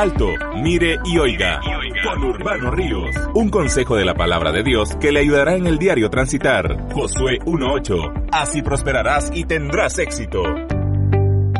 Alto, mire y oiga. Con Urbano Ríos. Un consejo de la palabra de Dios que le ayudará en el diario transitar. Josué 1.8. Así prosperarás y tendrás éxito.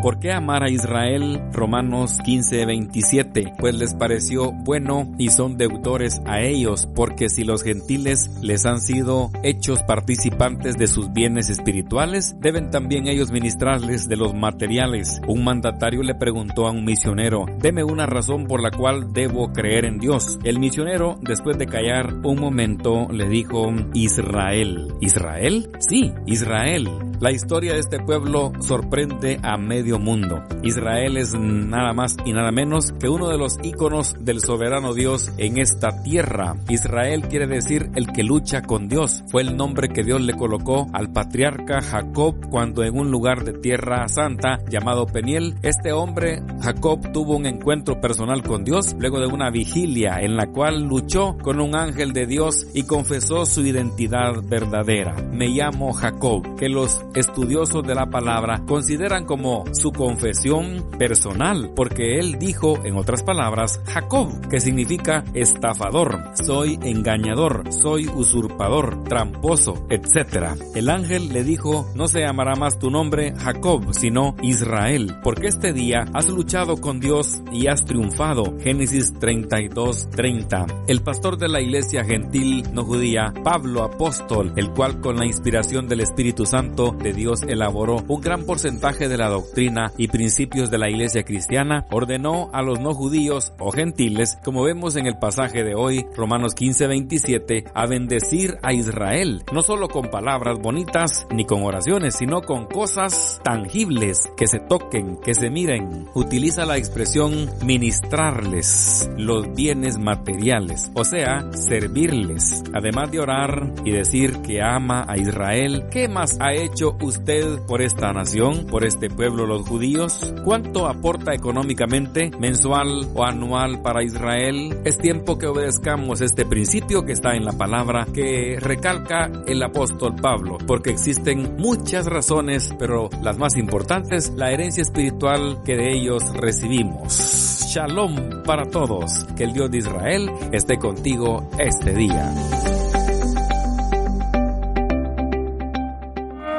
¿Por qué amar a Israel? Romanos 15:27. Pues les pareció bueno y son deudores a ellos, porque si los gentiles les han sido hechos participantes de sus bienes espirituales, deben también ellos ministrarles de los materiales. Un mandatario le preguntó a un misionero, deme una razón por la cual debo creer en Dios. El misionero, después de callar un momento, le dijo, Israel. ¿Israel? Sí, Israel. La historia de este pueblo sorprende a medio mundo. Israel es nada más y nada menos que uno de los íconos del soberano Dios en esta tierra. Israel quiere decir el que lucha con Dios. Fue el nombre que Dios le colocó al patriarca Jacob cuando en un lugar de tierra santa llamado Peniel, este hombre Jacob tuvo un encuentro personal con Dios luego de una vigilia en la cual luchó con un ángel de Dios y confesó su identidad verdadera. Me llamo Jacob, que los estudiosos de la palabra consideran como su confesión personal, porque él dijo, en otras palabras, Jacob, que significa estafador, soy engañador, soy usurpador, tramposo, etc. El ángel le dijo, no se llamará más tu nombre Jacob, sino Israel, porque este día has luchado con Dios y has triunfado. Génesis 32:30. El pastor de la iglesia gentil no judía, Pablo apóstol, el cual con la inspiración del Espíritu Santo de Dios elaboró un gran porcentaje de la doctrina y principios de la iglesia cristiana, ordenó a los no judíos o gentiles, como vemos en el pasaje de hoy, Romanos 15:27, a bendecir a Israel, no solo con palabras bonitas ni con oraciones, sino con cosas tangibles que se toquen, que se miren. Utiliza la expresión ministrarles los bienes materiales, o sea, servirles. Además de orar y decir que ama a Israel, ¿qué más ha hecho usted por esta nación, por este pueblo judíos? ¿Cuánto aporta económicamente, mensual o anual para Israel? Es tiempo que obedezcamos este principio que está en la palabra que recalca el apóstol Pablo, porque existen muchas razones, pero las más importantes, la herencia espiritual que de ellos recibimos. Shalom para todos, que el Dios de Israel esté contigo este día.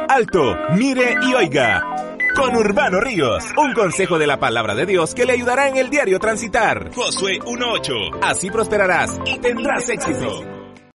Alto, mire y oiga. Con Urbano Ríos, un consejo de la palabra de Dios que le ayudará en el diario transitar. Josué 1.8. Así prosperarás y tendrás éxito.